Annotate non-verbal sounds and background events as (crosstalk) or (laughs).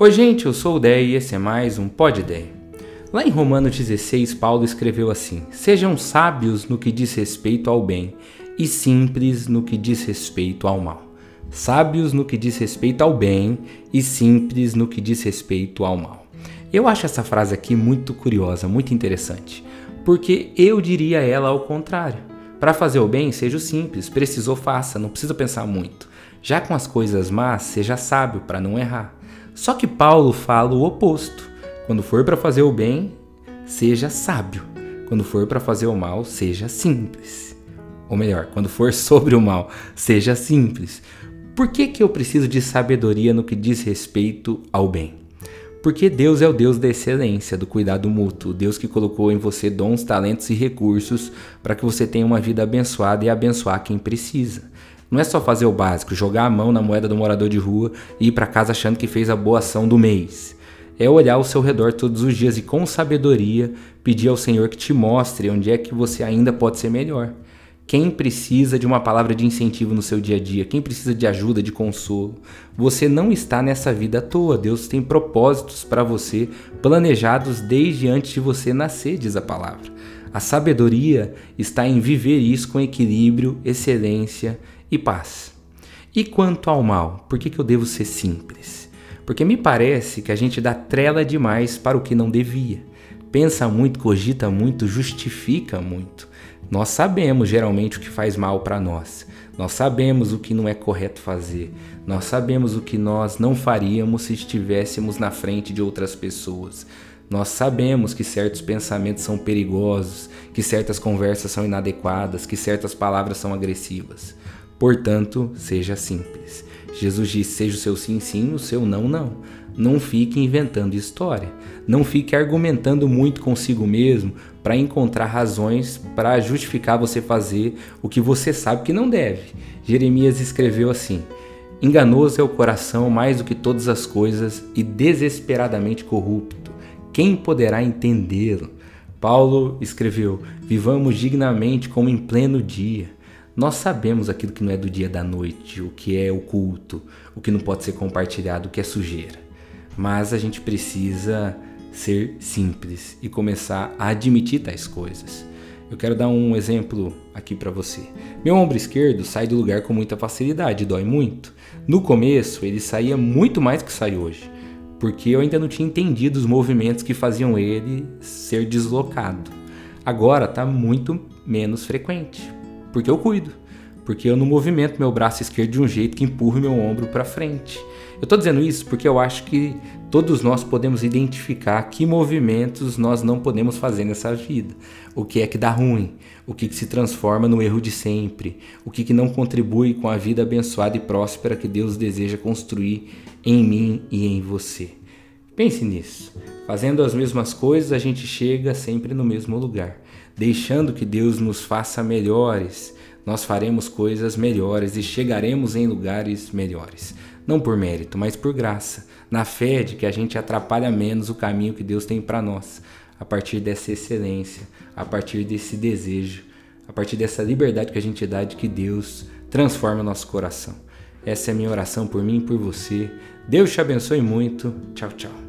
Oi, gente, eu sou o Dé e esse é mais um Pod Dé. Lá em Romanos 16, Paulo escreveu assim: Sejam sábios no que diz respeito ao bem e simples no que diz respeito ao mal. Sábios no que diz respeito ao bem e simples no que diz respeito ao mal. Eu acho essa frase aqui muito curiosa, muito interessante, porque eu diria ela ao contrário. Para fazer o bem, seja simples, precisou faça, não precisa pensar muito. Já com as coisas más, seja sábio para não errar. Só que Paulo fala o oposto. Quando for para fazer o bem, seja sábio. Quando for para fazer o mal, seja simples. Ou melhor, quando for (laughs) sobre o mal, seja simples. Por que, que eu preciso de sabedoria no que diz respeito ao bem? Porque Deus é o Deus da excelência, do cuidado mútuo, Deus que colocou em você dons, talentos e recursos para que você tenha uma vida abençoada e abençoar quem precisa. Não é só fazer o básico, jogar a mão na moeda do morador de rua e ir para casa achando que fez a boa ação do mês. É olhar ao seu redor todos os dias e com sabedoria pedir ao Senhor que te mostre onde é que você ainda pode ser melhor. Quem precisa de uma palavra de incentivo no seu dia a dia? Quem precisa de ajuda, de consolo? Você não está nessa vida à toa. Deus tem propósitos para você planejados desde antes de você nascer, diz a palavra. A sabedoria está em viver isso com equilíbrio, excelência e paz. E quanto ao mal, por que, que eu devo ser simples? Porque me parece que a gente dá trela demais para o que não devia. Pensa muito, cogita muito, justifica muito. Nós sabemos geralmente o que faz mal para nós. Nós sabemos o que não é correto fazer. Nós sabemos o que nós não faríamos se estivéssemos na frente de outras pessoas. Nós sabemos que certos pensamentos são perigosos, que certas conversas são inadequadas, que certas palavras são agressivas. Portanto, seja simples. Jesus disse: seja o seu sim, sim, o seu não, não. Não fique inventando história. Não fique argumentando muito consigo mesmo para encontrar razões para justificar você fazer o que você sabe que não deve. Jeremias escreveu assim: Enganoso é o coração mais do que todas as coisas e desesperadamente corrupto. Quem poderá entendê-lo? Paulo escreveu: Vivamos dignamente como em pleno dia nós sabemos aquilo que não é do dia da noite, o que é oculto, o que não pode ser compartilhado, o que é sujeira. Mas a gente precisa ser simples e começar a admitir tais coisas. Eu quero dar um exemplo aqui para você. Meu ombro esquerdo sai do lugar com muita facilidade, dói muito. No começo, ele saía muito mais que sai hoje, porque eu ainda não tinha entendido os movimentos que faziam ele ser deslocado. Agora está muito menos frequente, porque eu cuido. Porque eu não movimento meu braço esquerdo de um jeito que empurre meu ombro para frente. Eu estou dizendo isso porque eu acho que todos nós podemos identificar que movimentos nós não podemos fazer nessa vida. O que é que dá ruim, o que, que se transforma no erro de sempre, o que, que não contribui com a vida abençoada e próspera que Deus deseja construir em mim e em você. Pense nisso. Fazendo as mesmas coisas, a gente chega sempre no mesmo lugar. Deixando que Deus nos faça melhores, nós faremos coisas melhores e chegaremos em lugares melhores. Não por mérito, mas por graça, na fé de que a gente atrapalha menos o caminho que Deus tem para nós, a partir dessa excelência, a partir desse desejo, a partir dessa liberdade que a gente dá de que Deus transforma o nosso coração. Essa é a minha oração por mim e por você. Deus te abençoe muito. Tchau, tchau.